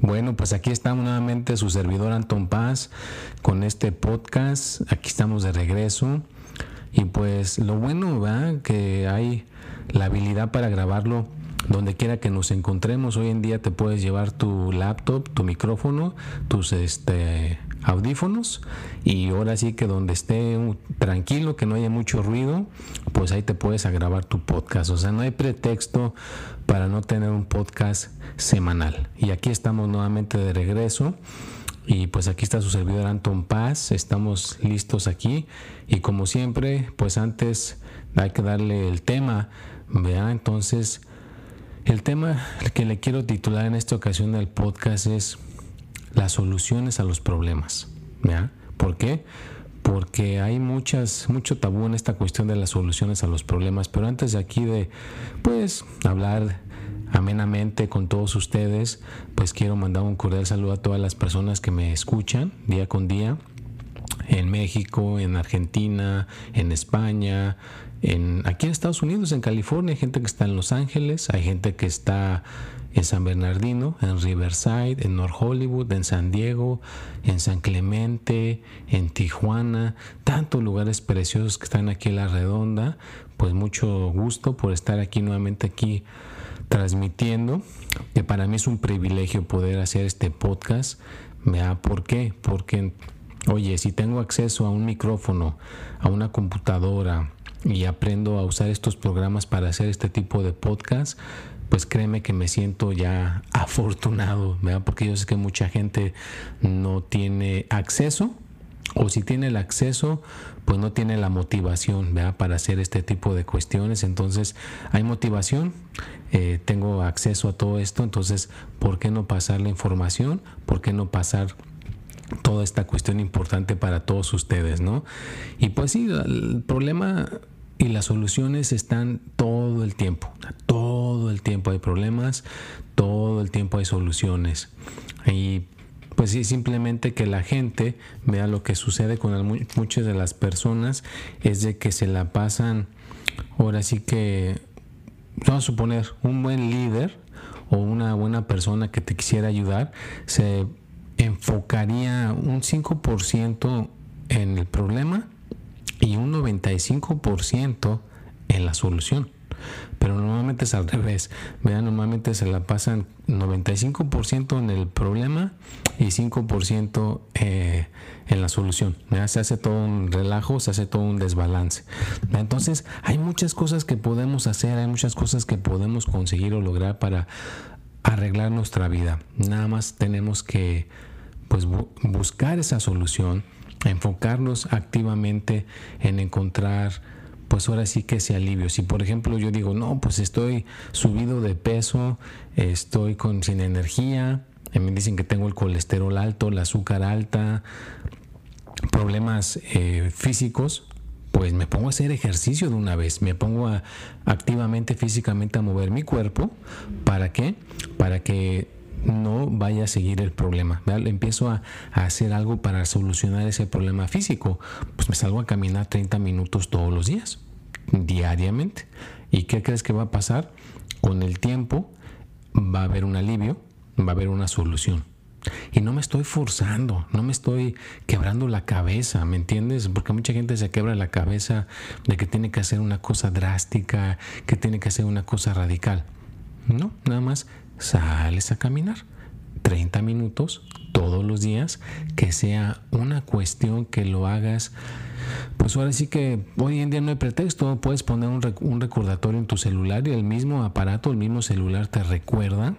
Bueno, pues aquí estamos nuevamente su servidor Anton Paz con este podcast. Aquí estamos de regreso. Y pues lo bueno, ¿verdad? Que hay la habilidad para grabarlo donde quiera que nos encontremos. Hoy en día te puedes llevar tu laptop, tu micrófono, tus este, audífonos y ahora sí que donde esté tranquilo, que no haya mucho ruido, pues ahí te puedes grabar tu podcast. O sea, no hay pretexto para no tener un podcast semanal. Y aquí estamos nuevamente de regreso. Y pues aquí está su servidor Anton Paz, estamos listos aquí y como siempre, pues antes hay que darle el tema, vea, entonces el tema que le quiero titular en esta ocasión del podcast es las soluciones a los problemas. ¿ya? ¿Por qué? Porque hay muchas, mucho tabú en esta cuestión de las soluciones a los problemas. Pero antes de aquí de, pues, hablar amenamente con todos ustedes, pues quiero mandar un cordial saludo a todas las personas que me escuchan día con día en México, en Argentina, en España, en, aquí en Estados Unidos, en California, hay gente que está en Los Ángeles, hay gente que está en San Bernardino, en Riverside, en North Hollywood, en San Diego, en San Clemente, en Tijuana, tantos lugares preciosos que están aquí en la redonda. Pues mucho gusto por estar aquí nuevamente aquí transmitiendo, que para mí es un privilegio poder hacer este podcast. ¿Vea por qué? Porque, oye, si tengo acceso a un micrófono, a una computadora y aprendo a usar estos programas para hacer este tipo de podcast, pues créeme que me siento ya afortunado, ¿verdad? Porque yo sé que mucha gente no tiene acceso o si tiene el acceso, pues no tiene la motivación ¿verdad? para hacer este tipo de cuestiones. Entonces, hay motivación, eh, tengo acceso a todo esto, entonces, ¿por qué no pasar la información? ¿Por qué no pasar toda esta cuestión importante para todos ustedes, ¿no? Y pues sí, el problema y las soluciones están todo el tiempo, todo el tiempo hay problemas, todo el tiempo hay soluciones. Y pues sí, simplemente que la gente vea lo que sucede con muchas de las personas es de que se la pasan, ahora sí que, vamos a suponer, un buen líder o una buena persona que te quisiera ayudar, se enfocaría un 5% en el problema y un 95% en la solución. Pero normalmente es al revés. Vean, normalmente se la pasan 95% en el problema y 5% eh, en la solución. Se hace todo un relajo, se hace todo un desbalance. Entonces, hay muchas cosas que podemos hacer, hay muchas cosas que podemos conseguir o lograr para arreglar nuestra vida. Nada más tenemos que pues, buscar esa solución enfocarnos activamente en encontrar pues ahora sí que ese alivio. Si por ejemplo yo digo, no, pues estoy subido de peso, estoy con sin energía, me dicen que tengo el colesterol alto, la azúcar alta, problemas eh, físicos, pues me pongo a hacer ejercicio de una vez, me pongo a, activamente físicamente a mover mi cuerpo, ¿para qué? Para que no vaya a seguir el problema. Empiezo a, hacer algo para solucionar ese problema físico. Pues me salgo a caminar 30 minutos todos los días, diariamente. ¿Y qué crees que va a pasar? Con el tiempo va a haber un alivio, va a haber una solución. Y no me estoy forzando, no me estoy quebrando la cabeza, ¿me entiendes? Porque mucha gente se quebra la cabeza de que tiene que hacer una cosa drástica, que tiene que hacer una cosa radical. No, nada más sales a caminar 30 minutos todos los días, que sea una cuestión que lo hagas. Pues ahora sí que hoy en día no hay pretexto, puedes poner un, recordatorio en tu celular y el mismo aparato, el mismo celular te recuerda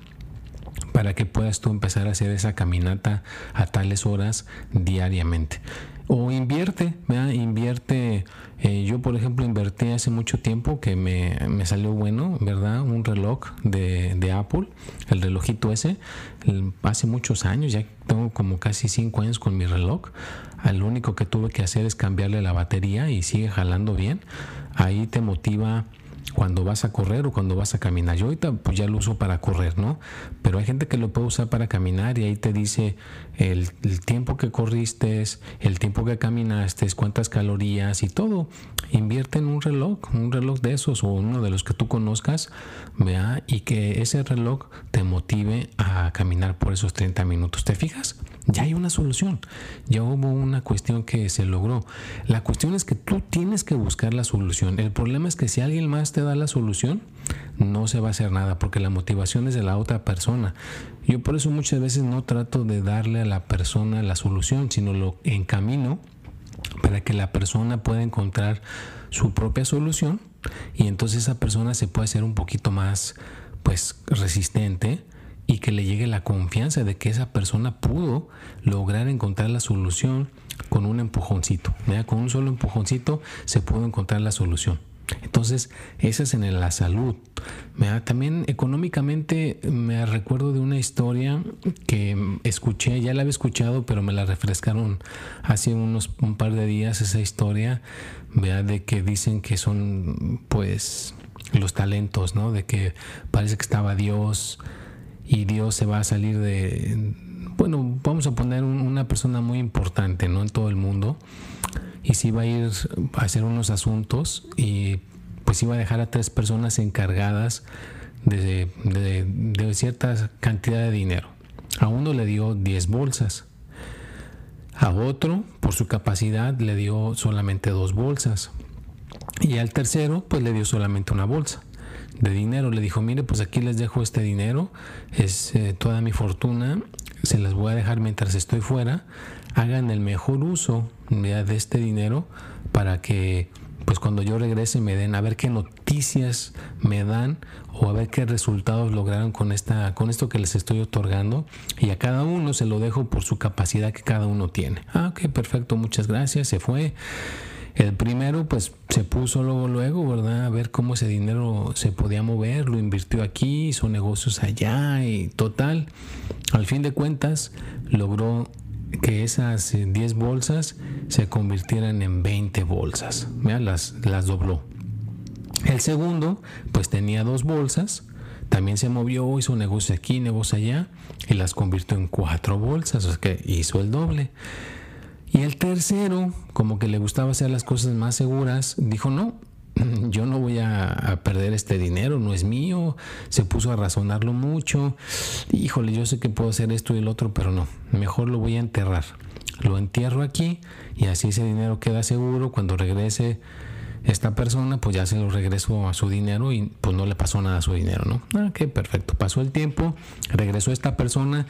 para que puedas tú empezar a hacer esa caminata a tales horas diariamente. O invierte, invierte Eh, yo, por ejemplo, invertí hace mucho tiempo que me, salió bueno, ¿verdad? Un reloj de, Apple, el relojito ese, hace muchos años, ya tengo como casi cinco años con mi reloj. Lo único que tuve que hacer es cambiarle la batería y sigue jalando bien. Ahí te motiva cuando vas a correr o cuando vas a caminar. Yo ahorita pues ya lo uso para correr, ¿no? Pero hay gente que lo puede usar para caminar y ahí te dice el, tiempo que corriste, el tiempo que caminaste, cuántas calorías y todo. Invierte en un reloj, un reloj de esos o uno de los que tú conozcas, vea, y que ese reloj te motive a caminar por esos 30 minutos. ¿Te fijas? Ya hay una solución, ya hubo una cuestión que se logró. La cuestión es que tú tienes que buscar la solución. El problema es que si alguien más te da la solución, no se va a hacer nada porque la motivación es de la otra persona. Yo por eso muchas veces no trato de darle a la persona la solución, sino lo encamino para que la persona pueda encontrar su propia solución y entonces esa persona se puede hacer un poquito más pues resistente y que le llegue la confianza de que esa persona pudo lograr encontrar la solución con un empujoncito. Con un solo empujoncito se pudo encontrar la solución. Entonces, esa es en la salud. También económicamente me recuerdo de una historia que escuché, ya la había escuchado, pero me la refrescaron hace unos un par de días esa historia, vea de que dicen que son pues los talentos, ¿no? De que parece que estaba Dios y Dios se va a salir de, bueno, vamos a poner una persona muy importante, ¿no? En todo el mundo. Y si va a ir a hacer unos asuntos y pues iba a dejar a tres personas encargadas de, de, cierta cantidad de dinero. A uno le dio 10 bolsas. A otro, por su capacidad, le dio solamente dos bolsas. Y al tercero, pues le dio solamente una bolsa de dinero. Le dijo, mire, pues aquí les dejo este dinero, es eh, toda mi fortuna, se las voy a dejar mientras estoy fuera. Hagan el mejor uso de este dinero para que pues cuando yo regrese me den a ver qué noticias me dan o a ver qué resultados lograron con esta con esto que les estoy otorgando y a cada uno se lo dejo por su capacidad que cada uno tiene. Ah, ok, perfecto, muchas gracias, se fue. El primero, pues se puso luego, luego, ¿verdad? A ver cómo ese dinero se podía mover, lo invirtió aquí, hizo negocios allá y total. Al fin de cuentas, logró que esas 10 eh, bolsas se convirtieran en 20 bolsas. Las, las dobló. El segundo, pues tenía dos bolsas, también se movió, hizo negocio aquí, negocio allá y las convirtió en cuatro bolsas, o sea que hizo el doble. Y el tercero, como que le gustaba hacer las cosas más seguras, dijo, no, yo no voy a, perder este dinero, no es mío. Se puso a razonarlo mucho. Híjole, yo sé que puedo hacer esto y el otro, pero no, mejor lo voy a enterrar. Lo entierro aquí y así ese dinero queda seguro. Cuando regrese esta persona pues ya se lo regresó a su dinero y pues no le pasó nada a su dinero, ¿no? Ah, ok, perfecto. Pasó el tiempo, regresó esta persona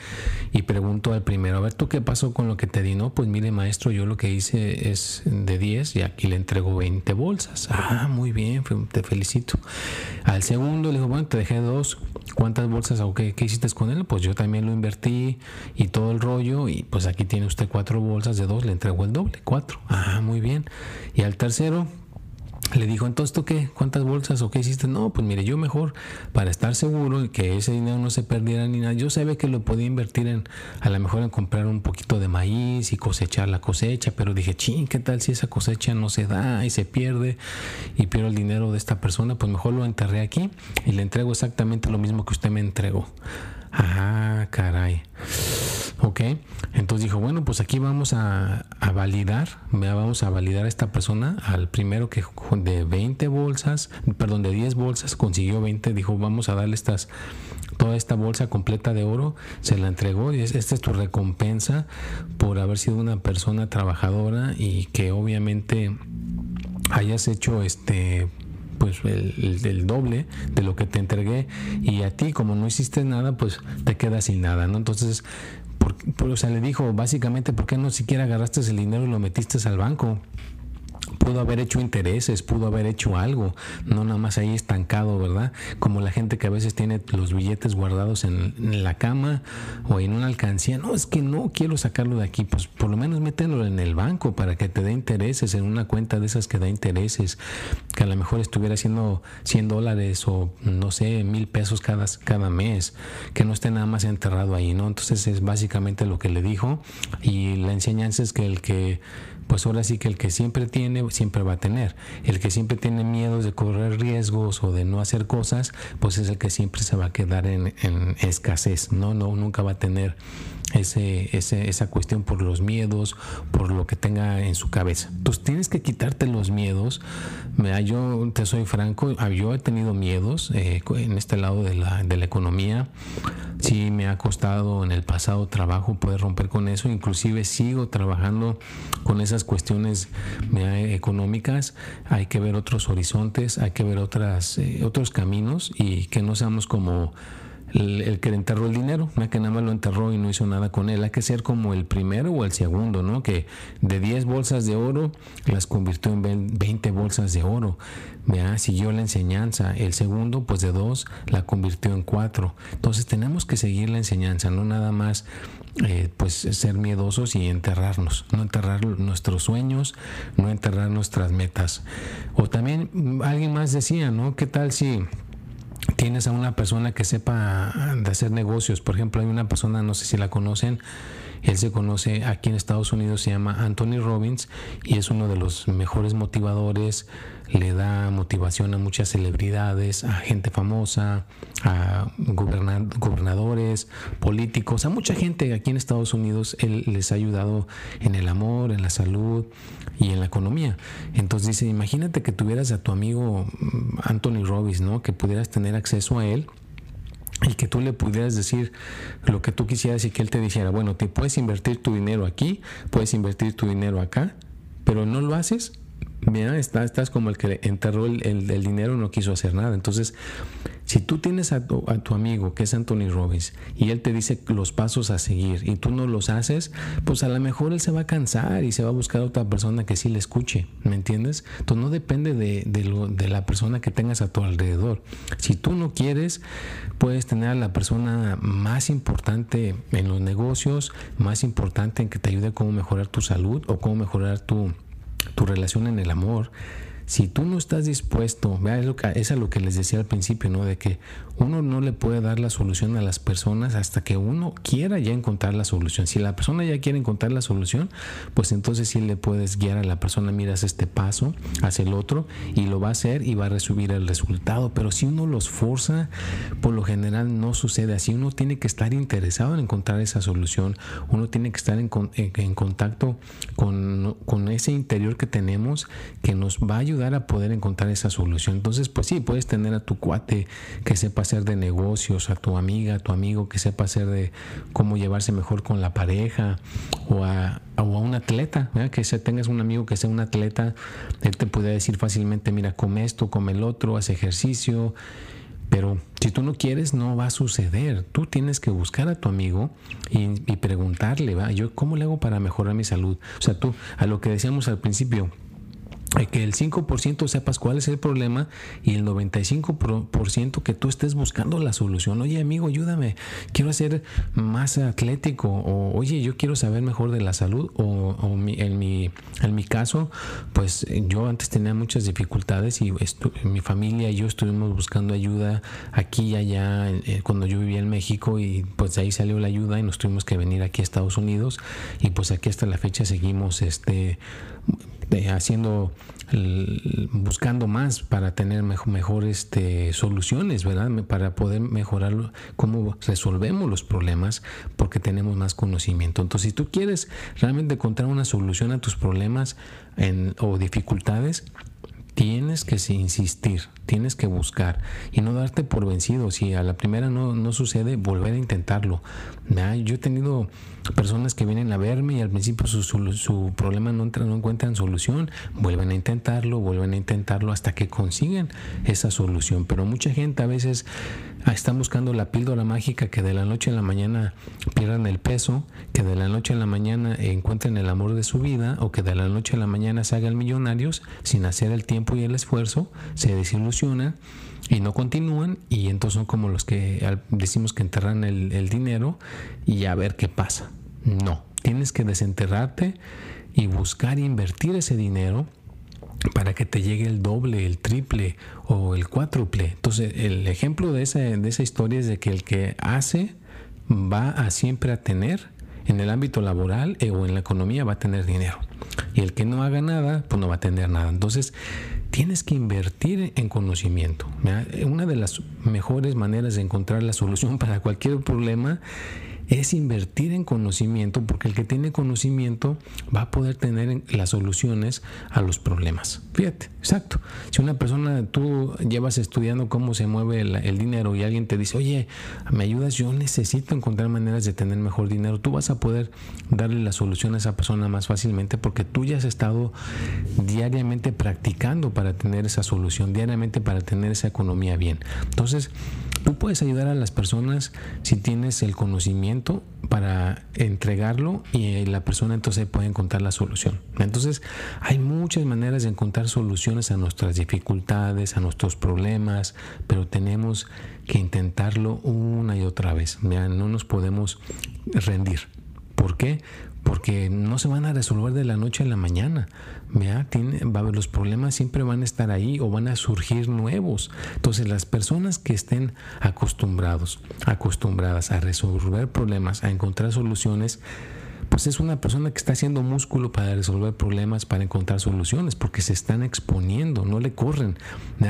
y preguntó al primero, a ver, ¿tú qué pasó con lo que te di? No, pues mire maestro, yo lo que hice es de 10 y aquí le entrego 20 bolsas. Ah, muy bien, te felicito. Al segundo le dijo, bueno, te dejé dos. ¿Cuántas bolsas o qué, qué hiciste con él? Pues yo también lo invertí y todo el rollo y pues aquí tiene usted cuatro bolsas de dos, le entrego el doble, cuatro. Ah, muy bien. Y al tercero, le dijo, entonces tú qué, cuántas bolsas o qué hiciste? No, pues mire, yo mejor, para estar seguro de que ese dinero no se perdiera ni nada, yo sabía que lo podía invertir en, a lo mejor en comprar un poquito de maíz y cosechar la cosecha, pero dije, ching, ¿qué tal si esa cosecha no se da y se pierde y pierdo el dinero de esta persona? Pues mejor lo enterré aquí y le entrego exactamente lo mismo que usted me entregó. Ah, caray. Ok, entonces dijo, bueno, pues aquí vamos a, validar, vamos a validar a esta persona, al primero que de 20 bolsas, perdón, de 10 bolsas consiguió 20, dijo, vamos a darle estas, toda esta bolsa completa de oro, se la entregó y esta es tu recompensa por haber sido una persona trabajadora y que obviamente hayas hecho este pues el, doble de lo que te entregué. Y a ti como no hiciste nada pues te quedas sin nada no entonces por, o sea le dijo básicamente por qué no siquiera agarraste el dinero y lo metiste al banco pudo haber hecho intereses, pudo haber hecho algo, no nada más ahí estancado, ¿verdad? Como la gente que a veces tiene los billetes guardados en, la cama o en una alcancía, no, es que no quiero sacarlo de aquí, pues por lo menos mételo en el banco para que te dé intereses, en una cuenta de esas que da intereses, que a lo mejor estuviera haciendo 100 dólares o no sé, mil pesos cada, cada mes, que no esté nada más enterrado ahí, ¿no? Entonces es básicamente lo que le dijo y la enseñanza es que el que pues ahora sí que el que siempre tiene, siempre va a tener. El que siempre tiene miedo de correr riesgos o de no hacer cosas, pues es el que siempre se va a quedar en, en escasez, ¿no? No, nunca va a tener ese, ese, esa cuestión por los miedos, por lo que tenga en su cabeza. Entonces tienes que quitarte los miedos. Yo te soy franco, ah, yo he tenido miedos eh, en este lado de la, de la economía. Sí me ha costado en el pasado trabajo poder romper con eso. Inclusive sigo trabajando con esas cuestiones económicas. Hay que ver otros horizontes, hay que ver otras, eh, otros caminos y que no seamos como el, que le enterró el dinero, que nada más lo enterró y no hizo nada con él. Hay que ser como el primero o el segundo, ¿no? Que de 10 bolsas de oro las convirtió en 20 bolsas de oro. ¿vea? Siguió la enseñanza. El segundo, pues de 2 la convirtió en 4. Entonces tenemos que seguir la enseñanza, no nada más eh, pues ser miedosos y enterrarnos, no enterrar nuestros sueños, no enterrar nuestras metas. O también alguien más decía, ¿no? ¿Qué tal si tienes a una persona que sepa de hacer negocios. Por ejemplo, hay una persona, no sé si la conocen, él se conoce aquí en Estados Unidos, se llama Anthony Robbins y es uno de los mejores motivadores. Le da motivación a muchas celebridades, a gente famosa, a gobernadores, políticos, a mucha gente aquí en Estados Unidos. Él les ha ayudado en el amor, en la salud y en la economía. Entonces dice, imagínate que tuvieras a tu amigo mm, Anthony Robbins, ¿no? Que pudieras tener acceso a él y que tú le pudieras decir lo que tú quisieras y que él te dijera, bueno, te puedes invertir tu dinero aquí, puedes invertir tu dinero acá, pero no lo haces, mira, estás, estás como el que enterró el, dinero, no quiso hacer nada. Entonces, si tú tienes a tu, amigo que es Anthony Robbins y él te dice los pasos a seguir y tú no los haces, pues a lo mejor él se va a cansar y se va a buscar a otra persona que sí le escuche, ¿me entiendes? Entonces no depende de, de la persona que tengas a tu alrededor. Si tú no quieres, puedes tener a la persona más importante en los negocios, más importante en que te ayude a cómo mejorar tu salud o cómo mejorar tu, tu relación en el amor si tú no estás dispuesto, es, es a lo que les decía al principio, ¿no? De que uno no le puede dar la solución a las personas hasta que uno quiera ya encontrar la solución. Si la persona ya quiere encontrar la solución, pues entonces sí le puedes guiar a la persona, miras este paso, haz el otro y lo va a hacer y va a recibir el resultado. Pero si uno los forza, por lo general no sucede así. Uno tiene que estar interesado en encontrar esa solución. Uno tiene que estar en, en contacto con, con ese interior que tenemos que nos va a ayudar a poder encontrar esa solución. Entonces, pues sí, puedes tener a tu cuate que sepa hacer de negocios, a tu amiga, a tu amigo que sepa hacer de cómo llevarse mejor con la pareja o a, un atleta, que se, tengas un amigo que sea un atleta, él te puede decir fácilmente, mira, come esto, come el otro, haz ejercicio. Pero si tú no quieres, no va a suceder. Tú tienes que buscar a tu amigo y, y preguntarle, ¿va? Yo, ¿cómo le hago para mejorar mi salud? O sea, tú, a lo que decíamos al principio, que el 5% sepas cuál es el problema y el 95% que tú estés buscando la solución. Oye, amigo, ayúdame, quiero ser más atlético. O oye, yo quiero saber mejor de la salud. O, en, mi, en mi caso, pues yo antes tenía muchas dificultades y mi familia y yo estuvimos buscando ayuda aquí y allá cuando yo vivía en México y pues de ahí salió la ayuda y nos tuvimos que venir aquí a Estados Unidos. Y pues aquí hasta la fecha seguimos este haciendo, buscando más para tener mejores este, soluciones, ¿verdad? Para poder mejorar cómo resolvemos los problemas porque tenemos más conocimiento. Entonces, si tú quieres realmente encontrar una solución a tus problemas o dificultades, Tienes que insistir, tienes que buscar y no darte por vencido. Si a la primera no, no sucede, volver a intentarlo. Yo he tenido personas que vienen a verme y al principio su, su, problema no, entra, no encuentran solución, vuelven a intentarlo, vuelven a intentarlo hasta que consiguen esa solución. Pero mucha gente a veces ah, está buscando la píldora mágica que de la noche a la mañana pierdan el peso, que de la noche a la mañana encuentren el amor de su vida o que de la noche a la mañana se hagan millonarios sin hacer el tiempo y el esfuerzo, se desilusionan y no continúan y entonces son como los que decimos que enterran el, el dinero y a ver qué pasa. No, tienes que desenterrarte y buscar invertir ese dinero para que te llegue el doble, el triple o el cuádruple. Entonces, el ejemplo de esa, de esa historia es de que el que hace va a siempre a tener en el ámbito laboral eh, o en la economía va a tener dinero. Y el que no haga nada, pues no va a tener nada. Entonces, tienes que invertir en conocimiento. Una de las mejores maneras de encontrar la solución para cualquier problema es invertir en conocimiento, porque el que tiene conocimiento va a poder tener las soluciones a los problemas. Fíjate, exacto. Si una persona, tú llevas estudiando cómo se mueve el, dinero y alguien te dice, oye, me ayudas, yo necesito encontrar maneras de tener mejor dinero, tú vas a poder darle la solución a esa persona más fácilmente porque tú ya has estado diariamente practicando para tener esa solución, diariamente para tener esa economía bien. Entonces, tú puedes ayudar a las personas si tienes el conocimiento para entregarlo y la persona entonces puede encontrar la solución. Entonces hay muchas maneras de encontrar soluciones a nuestras dificultades, a nuestros problemas, pero tenemos que intentarlo una y otra vez. no nos podemos rendir. ¿Por qué? Porque no se van a resolver de la noche a la mañana. Va, los problemas siempre van a estar ahí o van a surgir nuevos. Entonces las personas que estén acostumbrados, acostumbradas a resolver problemas, a encontrar soluciones, pues es una persona que está haciendo músculo para resolver problemas, para encontrar soluciones, porque se están exponiendo, no le corren.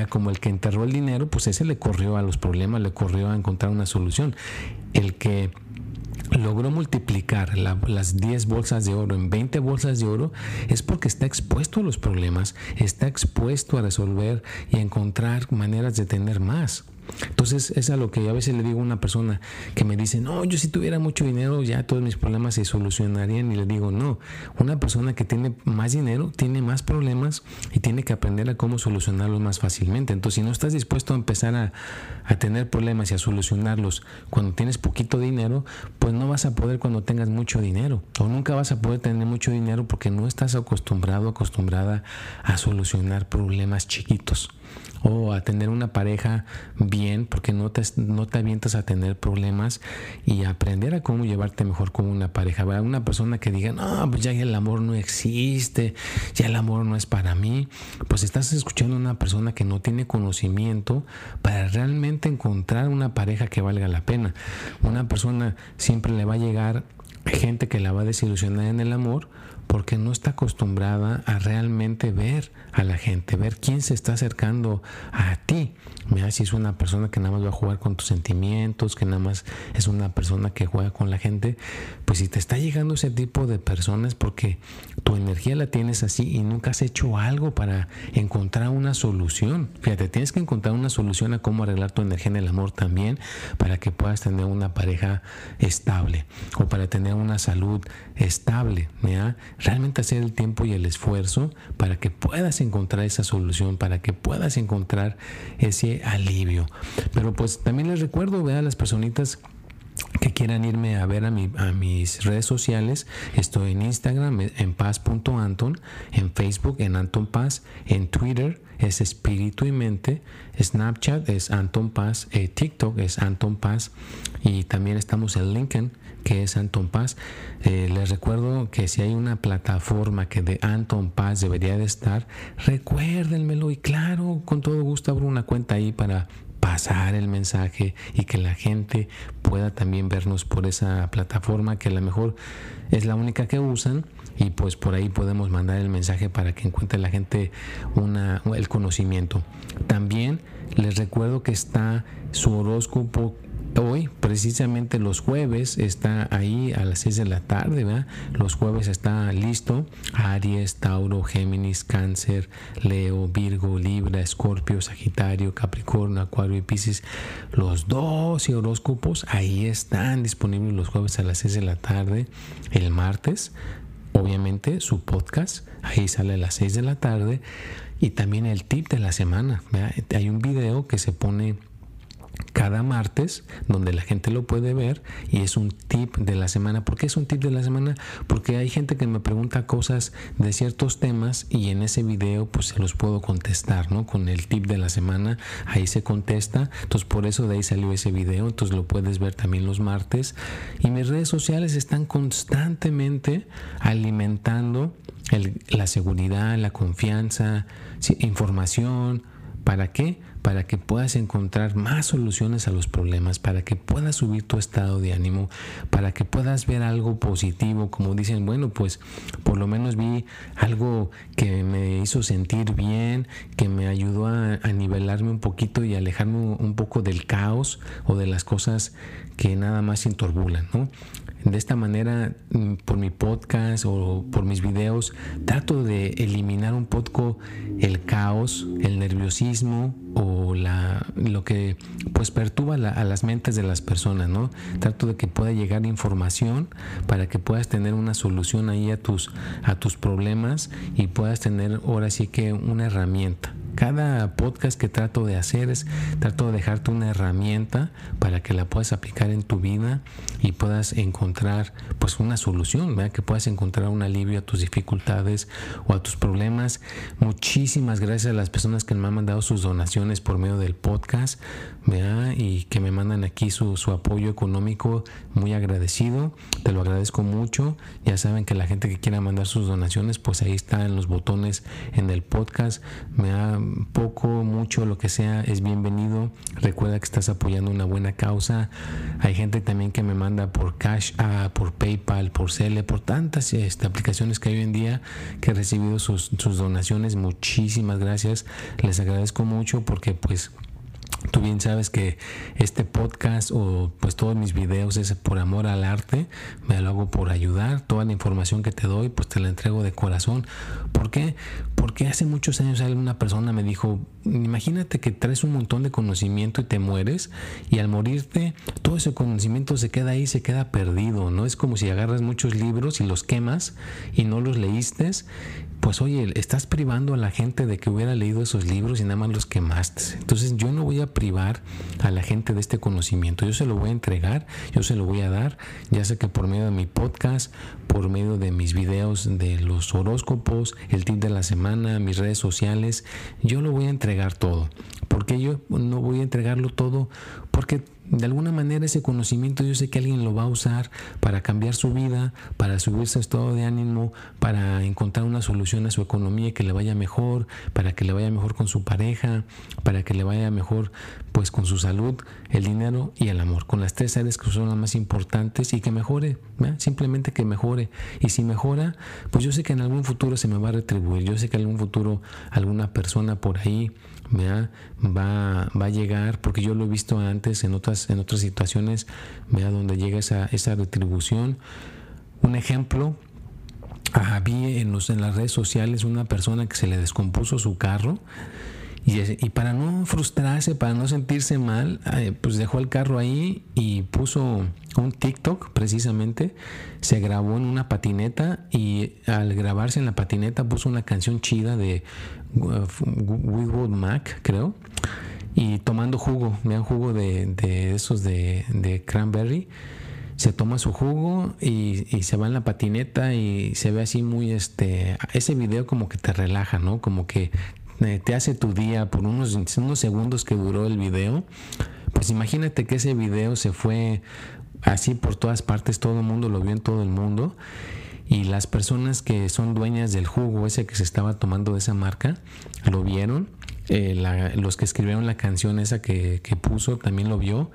Como el que enterró el dinero, pues ese le corrió a los problemas, le corrió a encontrar una solución. El que logró multiplicar las 10 bolsas de oro en 20 bolsas de oro es porque está expuesto a los problemas, está expuesto a resolver y encontrar maneras de tener más. Entonces es a lo que a veces le digo a una persona que me dice, no, yo si tuviera mucho dinero ya todos mis problemas se solucionarían y le digo, no, una persona que tiene más dinero tiene más problemas y tiene que aprender a cómo solucionarlos más fácilmente. Entonces si no estás dispuesto a empezar a, a tener problemas y a solucionarlos cuando tienes poquito dinero, pues no vas a poder cuando tengas mucho dinero o nunca vas a poder tener mucho dinero porque no estás acostumbrado, acostumbrada a solucionar problemas chiquitos o a tener una pareja bien porque no te, no te avientas a tener problemas y aprender a cómo llevarte mejor con una pareja. Una persona que diga, no, pues ya el amor no existe, ya el amor no es para mí, pues estás escuchando a una persona que no tiene conocimiento para realmente encontrar una pareja que valga la pena. Una persona siempre le va a llegar gente que la va a desilusionar en el amor porque no está acostumbrada a realmente ver a la gente, ver quién se está acercando a ti. Mira, si es una persona que nada más va a jugar con tus sentimientos, que nada más es una persona que juega con la gente, pues si te está llegando ese tipo de personas porque tu energía la tienes así y nunca has hecho algo para encontrar una solución. Fíjate, tienes que encontrar una solución a cómo arreglar tu energía en el amor también para que puedas tener una pareja estable o para tener una salud estable. Realmente hacer el tiempo y el esfuerzo para que puedas encontrar esa solución, para que puedas encontrar ese alivio. Pero pues también les recuerdo, vean las personitas que quieran irme a ver a, a, mis redes sociales, estoy en Instagram en paz.anton, en Facebook en Anton Paz, en Twitter es Espíritu y Mente, Snapchat es Anton Paz, eh, TikTok es Anton Paz y también estamos en LinkedIn que es Anton Paz. Eh, les recuerdo que si hay una plataforma que de Anton Paz debería de estar, recuérdenmelo y claro, con todo gusto abro una cuenta ahí para pasar el mensaje y que la gente pueda también vernos por esa plataforma que a lo mejor es la única que usan y pues por ahí podemos mandar el mensaje para que encuentre la gente una, el conocimiento. También les recuerdo que está su horóscopo hoy, precisamente los jueves, está ahí a las 6 de la tarde, ¿verdad? Los jueves está listo. Aries, Tauro, Géminis, Cáncer, Leo, Virgo, Libra, Escorpio, Sagitario, Capricornio, Acuario y Pisces. Los 12 horóscopos ahí están disponibles los jueves a las 6 de la tarde. El martes, obviamente, su podcast, ahí sale a las 6 de la tarde. Y también el tip de la semana. Hay un video que se pone cada martes donde la gente lo puede ver y es un tip de la semana. ¿Por qué es un tip de la semana? Porque hay gente que me pregunta cosas de ciertos temas y en ese video pues se los puedo contestar, ¿no? Con el tip de la semana ahí se contesta. Entonces por eso de ahí salió ese video. Entonces lo puedes ver también los martes. Y mis redes sociales están constantemente alimentando la seguridad, la confianza, información. ¿Para qué? para que puedas encontrar más soluciones a los problemas, para que puedas subir tu estado de ánimo, para que puedas ver algo positivo, como dicen, bueno, pues por lo menos vi algo que me hizo sentir bien, que me ayudó a, nivelarme un poquito y alejarme un poco del caos o de las cosas que nada más se ¿no? De esta manera, mm, por mi podcast o por mis videos, trato de eliminar un poco el caos, el nerviosismo o la, lo que pues perturba a las mentes de las personas, ¿no? Trato de que pueda llegar información para que puedas tener una solución ahí a tus, a tus problemas y puedas tener ahora sí que una herramienta. Cada podcast que trato de hacer es trato de dejarte una herramienta para que la puedas aplicar en tu vida y puedas encontrar pues una solución, ¿verdad? que puedas encontrar un alivio a tus dificultades o a tus problemas. Muchísimas gracias a las personas que me han mandado sus donaciones por medio del podcast ¿verdad? y que me mandan aquí su, su apoyo económico. Muy agradecido, te lo agradezco mucho. Ya saben que la gente que quiera mandar sus donaciones, pues ahí están los botones en el podcast. Me poco, mucho, lo que sea, es bienvenido. Recuerda que estás apoyando una buena causa. Hay gente también que me manda por Cash, por PayPal, por Cele, por tantas este, aplicaciones que hay hoy en día que he recibido sus, sus donaciones. Muchísimas gracias. Les agradezco mucho porque pues Tú bien sabes que este podcast o pues todos mis videos es por amor al arte, me lo hago por ayudar, toda la información que te doy pues te la entrego de corazón. ¿Por qué? Porque hace muchos años una persona me dijo, imagínate que traes un montón de conocimiento y te mueres y al morirte todo ese conocimiento se queda ahí, se queda perdido, ¿no? Es como si agarras muchos libros y los quemas y no los leíste pues oye, estás privando a la gente de que hubiera leído esos libros y nada más los quemaste. Entonces yo no voy a privar a la gente de este conocimiento, yo se lo voy a entregar, yo se lo voy a dar, ya sea que por medio de mi podcast, por medio de mis videos de los horóscopos, el tip de la semana, mis redes sociales, yo lo voy a entregar todo. porque yo no voy a entregarlo todo? Porque de alguna manera ese conocimiento yo sé que alguien lo va a usar para cambiar su vida, para subir su estado de ánimo, para encontrar una solución a su economía que le vaya mejor, para que le vaya mejor con su pareja, para que le vaya mejor pues con su salud, el dinero y el amor, con las tres áreas que son las más importantes y que mejore, simplemente que mejore. Y si mejora, pues yo sé que en algún futuro se me va a retribuir, yo sé que en algún futuro alguna persona por ahí va, va a llegar, porque yo lo he visto antes en otras, en otras situaciones, donde llega esa, esa retribución. Un ejemplo, había en, los, en las redes sociales una persona que se le descompuso su carro y, para no frustrarse, para no sentirse mal, eh, pues dejó el carro ahí y puso un TikTok precisamente. Se grabó en una patineta y al grabarse en la patineta puso una canción chida de uh, Mac, creo. Y tomando jugo, vean jugo de, esos de, cranberry se toma su jugo y, se va en la patineta y se ve así muy este ese video como que te relaja no como que te hace tu día por unos, unos segundos que duró el video, pues imagínate que ese video se fue así por todas partes, todo el mundo lo vio en todo el mundo y las personas que son dueñas del jugo ese que se estaba tomando de esa marca lo vieron, eh, los que escribieron la canción esa que, que puso también lo vio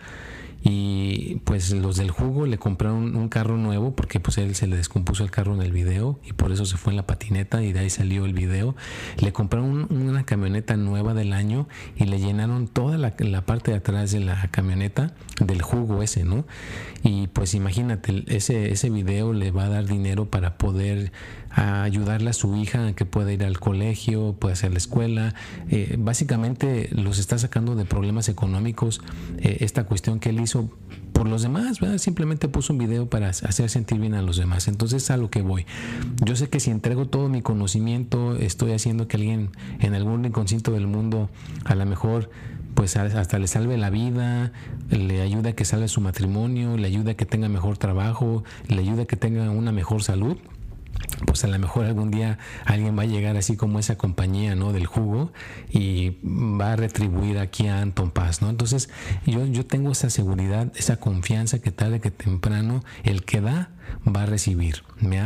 y pues los del jugo le compraron un carro nuevo porque pues él se le descompuso el carro en el video y por eso se fue en la patineta y de ahí salió el video. Le compraron una camioneta nueva del año y le llenaron toda la, la parte de atrás de la camioneta del jugo ese, ¿no? Y pues imagínate, ese, ese video le va a dar dinero para poder ayudarle a su hija a que pueda ir al colegio, pueda hacer la escuela. Eh, básicamente los está sacando de problemas económicos eh, esta cuestión que él hizo por los demás, simplemente puso un video para hacer sentir bien a los demás. Entonces a lo que voy. Yo sé que si entrego todo mi conocimiento, estoy haciendo que alguien en algún inconsciente del mundo a lo mejor pues hasta le salve la vida, le ayuda a que salve su matrimonio, le ayuda a que tenga mejor trabajo, le ayuda a que tenga una mejor salud pues a lo mejor algún día alguien va a llegar así como esa compañía ¿no? del jugo y va a retribuir aquí a Anton Paz. ¿no? Entonces yo, yo tengo esa seguridad, esa confianza que tarde que temprano el que da va a recibir,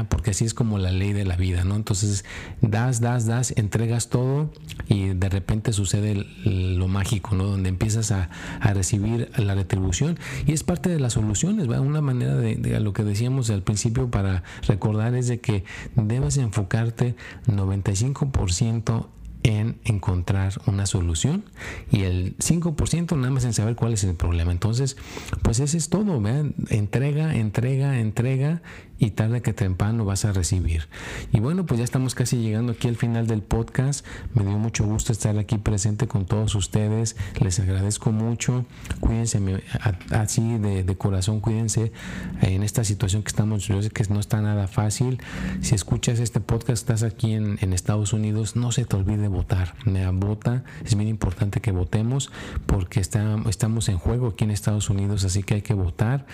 porque así es como la ley de la vida, ¿no? Entonces das, das, das, entregas todo y de repente sucede lo mágico, ¿no? Donde empiezas a, recibir la retribución y es parte de las soluciones, ¿va? Una manera de, de, lo que decíamos al principio para recordar es de que debes enfocarte 95% en encontrar una solución y el 5% nada más en saber cuál es el problema. Entonces, pues ese es todo, ¿vean? entrega, entrega, entrega y tarde que temprano vas a recibir. Y bueno, pues ya estamos casi llegando aquí al final del podcast. Me dio mucho gusto estar aquí presente con todos ustedes. Les agradezco mucho. Cuídense así de, corazón, cuídense en esta situación que estamos. Yo sé que no está nada fácil. Si escuchas este podcast, estás aquí en, Estados Unidos, no se te olvide votar. Vota. Es bien importante que votemos porque está, estamos en juego aquí en Estados Unidos, así que hay que votar.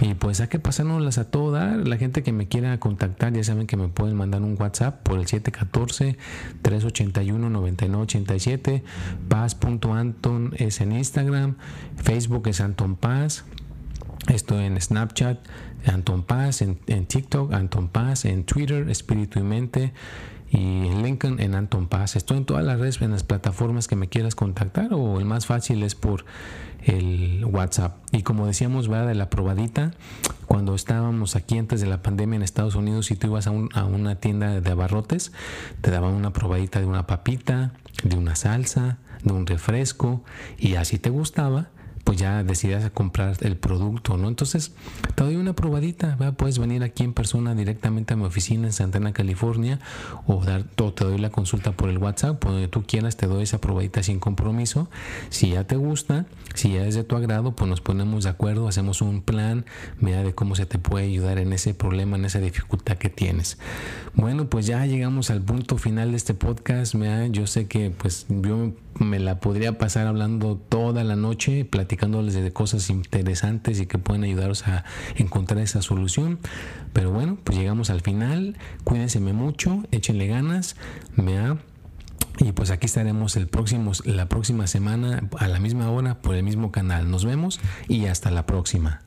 Y pues hay que pasárnoslas a todo dar la gente que me quiera contactar, ya saben que me pueden mandar un WhatsApp por el 714-381-9987. Paz.anton es en Instagram. Facebook es Anton Paz. Estoy en Snapchat, Anton Paz, en, TikTok, Anton Paz, en Twitter, Espíritu y Mente y en Lincoln en Anton Paz. Estoy en todas las redes, en las plataformas que me quieras contactar o el más fácil es por el WhatsApp. Y como decíamos, va de la probadita, cuando estábamos aquí antes de la pandemia en Estados Unidos, si tú ibas a, una tienda de abarrotes, te daban una probadita de una papita, de una salsa, de un refresco, y así te gustaba, pues ya decidas comprar el producto, ¿no? Entonces, te doy una probadita, puedes venir aquí en persona directamente a mi oficina en Santana, California, o, dar, te doy la consulta por el WhatsApp, por donde tú quieras, te doy esa probadita sin compromiso. Si ya te gusta, si ya es de tu agrado, pues nos ponemos de acuerdo, hacemos un plan, mira de cómo se te puede ayudar en ese problema, en esa dificultad que tienes. Bueno, pues ya llegamos al punto final de este podcast, yo sé que pues yo me la podría pasar hablando toda la noche, platicándoles de cosas interesantes y que pueden ayudaros a encontrar esa solución. Pero bueno, pues llegamos al final. Cuídense mucho, échenle ganas. Me y pues aquí estaremos el próximo, la próxima semana a la misma hora por el mismo canal. Nos vemos y hasta la próxima.